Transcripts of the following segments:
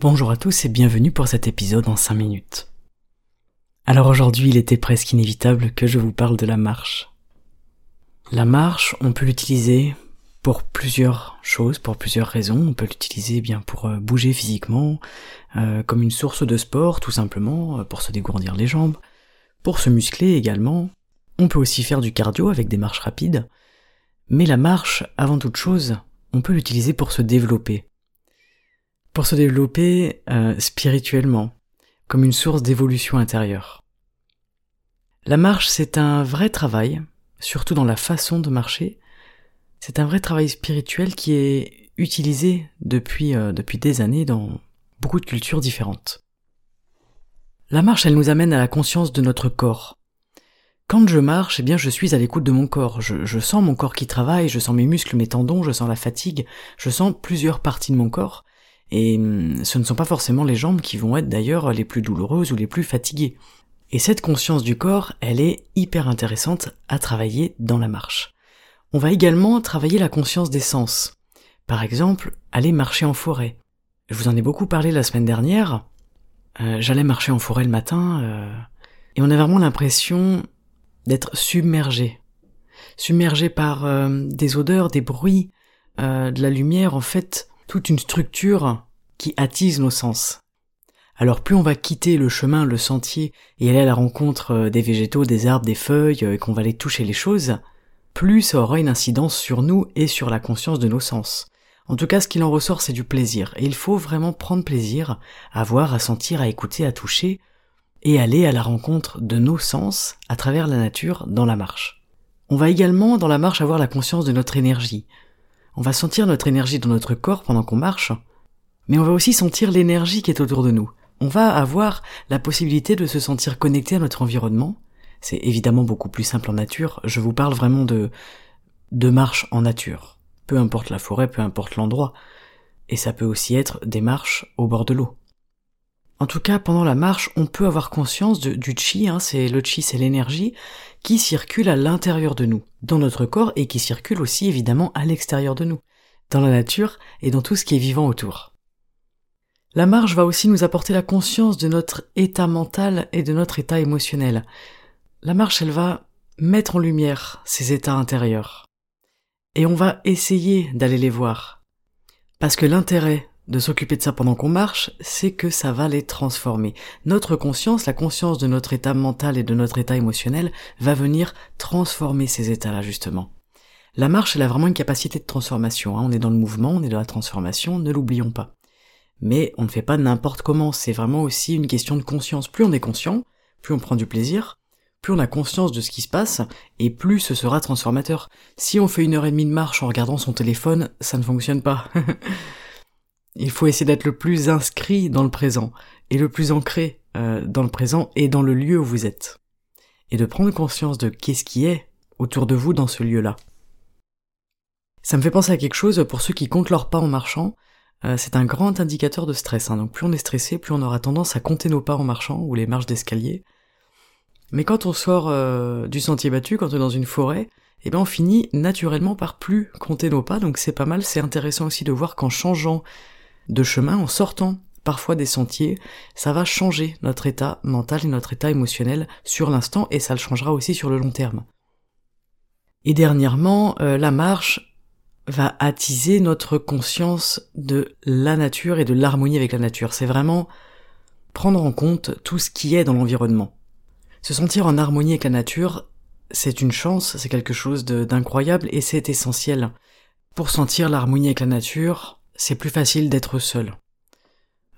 Bonjour à tous et bienvenue pour cet épisode en 5 minutes. Alors aujourd'hui il était presque inévitable que je vous parle de la marche. La marche, on peut l'utiliser pour plusieurs choses, pour plusieurs raisons. On peut l'utiliser eh bien pour euh, bouger physiquement, euh, comme une source de sport tout simplement, euh, pour se dégourdir les jambes, pour se muscler également. On peut aussi faire du cardio avec des marches rapides. Mais la marche, avant toute chose, on peut l'utiliser pour se développer. Pour se développer spirituellement, comme une source d'évolution intérieure. La marche, c'est un vrai travail, surtout dans la façon de marcher, c'est un vrai travail spirituel qui est utilisé depuis, euh, depuis des années dans beaucoup de cultures différentes. La marche, elle nous amène à la conscience de notre corps. Quand je marche, eh bien, je suis à l'écoute de mon corps. Je, sens mon corps qui travaille, je sens mes muscles, mes tendons, je sens la fatigue, je sens plusieurs parties de mon corps. Et hum, ce ne sont pas forcément les jambes qui vont être d'ailleurs les plus douloureuses ou les plus fatiguées. Et cette conscience du corps, elle est hyper intéressante à travailler dans la marche. On va également travailler la conscience des sens. Par exemple, aller marcher en forêt. Je vous en ai beaucoup parlé la semaine dernière. Euh, j'allais marcher en forêt le matin euh, et on a vraiment l'impression d'être submergé. Submergé par euh, des odeurs, des bruits, de la lumière, en fait, toute une structure qui attise nos sens. Alors plus on va quitter le chemin, le sentier, et aller à la rencontre des végétaux, des arbres, des feuilles, et qu'on va aller toucher les choses, plus ça aura une incidence sur nous et sur la conscience de nos sens. En tout cas, ce qu'il en ressort, c'est du plaisir. Et il faut vraiment prendre plaisir à voir, à sentir, à écouter, à toucher, et aller à la rencontre de nos sens à travers la nature dans la marche. On va également dans la marche avoir la conscience de notre énergie. On va sentir notre énergie dans notre corps pendant qu'on marche, mais on va aussi sentir l'énergie qui est autour de nous. On va avoir la possibilité de se sentir connecté à notre environnement, c'est évidemment beaucoup plus simple en nature. Je vous parle vraiment de, de marche en nature. Peu importe la forêt, peu importe l'endroit. Et ça peut aussi être des marches au bord de l'eau. En tout cas, pendant la marche, on peut avoir conscience du chi, hein, c'est le chi, c'est l'énergie qui circule à l'intérieur de nous, dans notre corps, et qui circule aussi évidemment à l'extérieur de nous, dans la nature et dans tout ce qui est vivant autour. La marche va aussi nous apporter la conscience de notre état mental et de notre état émotionnel. La marche, elle va mettre en lumière ces états intérieurs. Et on va essayer d'aller les voir. Parce que l'intérêt de s'occuper de ça pendant qu'on marche, c'est que ça va les transformer. Notre conscience, la conscience de notre état mental et de notre état émotionnel, va venir transformer ces états-là, justement. La marche, elle a vraiment une capacité de transformation. Hein. On est dans le mouvement, on est dans la transformation, ne l'oublions pas. Mais on ne fait pas n'importe comment, c'est vraiment aussi une question de conscience. Plus on est conscient, plus on prend du plaisir, plus on a conscience de ce qui se passe, et plus ce sera transformateur. Si on fait une heure et demie de marche en regardant son téléphone, ça ne fonctionne pas. Il faut essayer d'être le plus inscrit dans le présent, et le plus ancré euh, dans le présent et dans le lieu où vous êtes. Et de prendre conscience de qu'est-ce qui est autour de vous dans ce lieu-là. Ça me fait penser à quelque chose pour ceux qui comptent leurs pas en marchant. Euh, c'est un grand indicateur de stress. Hein. Donc plus on est stressé, plus on aura tendance à compter nos pas en marchant ou les marches d'escalier. Mais quand on sort euh, du sentier battu, quand on est dans une forêt, eh ben on finit naturellement par plus compter nos pas, donc c'est pas mal, c'est intéressant aussi de voir qu'en changeant de chemin, en sortant parfois des sentiers, ça va changer notre état mental et notre état émotionnel sur l'instant, et ça le changera aussi sur le long terme. Et dernièrement, euh, la marche va attiser notre conscience de la nature et de l'harmonie avec la nature. C'est vraiment prendre en compte tout ce qui est dans l'environnement. Se sentir en harmonie avec la nature, c'est une chance, c'est quelque chose d'incroyable et c'est essentiel. Pour sentir l'harmonie avec la nature, c'est plus facile d'être seul.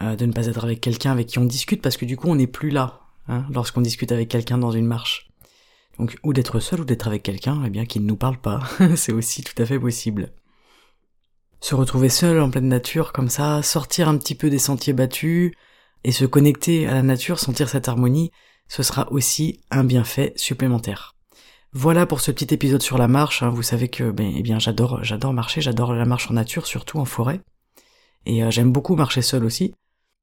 Euh, de ne pas être avec quelqu'un avec qui on discute parce que du coup on n'est plus là hein, lorsqu'on discute avec quelqu'un dans une marche. Donc, ou d'être seul ou d'être avec quelqu'un, eh bien, qui ne nous parle pas. c'est aussi tout à fait possible. Se retrouver seul en pleine nature comme ça, sortir un petit peu des sentiers battus, et se connecter à la nature, sentir cette harmonie, ce sera aussi un bienfait supplémentaire. Voilà pour ce petit épisode sur la marche. Hein. Vous savez que ben, eh bien j'adore j'adore marcher, j'adore la marche en nature, surtout en forêt. Et euh, j'aime beaucoup marcher seul aussi.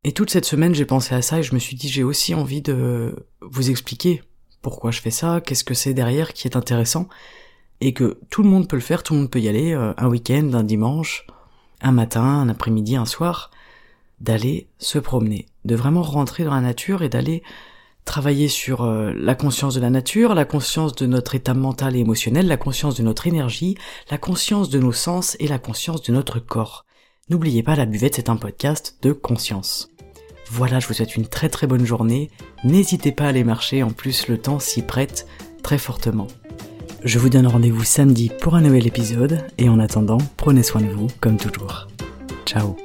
Et toute cette semaine j'ai pensé à ça et je me suis dit j'ai aussi envie de vous expliquer pourquoi je fais ça, qu'est-ce que c'est derrière qui est intéressant, et que tout le monde peut le faire, tout le monde peut y aller, euh, un week-end, un dimanche, un matin, un après-midi, un soir, d'aller se promener, de vraiment rentrer dans la nature et d'aller travailler sur euh, la conscience de la nature, la conscience de notre état mental et émotionnel, la conscience de notre énergie, la conscience de nos sens et la conscience de notre corps. N'oubliez pas, la buvette, c'est un podcast de conscience. Voilà, je vous souhaite une très très bonne journée. N'hésitez pas à aller marcher, en plus le temps s'y prête très fortement. Je vous donne rendez-vous samedi pour un nouvel épisode, et en attendant, prenez soin de vous comme toujours. Ciao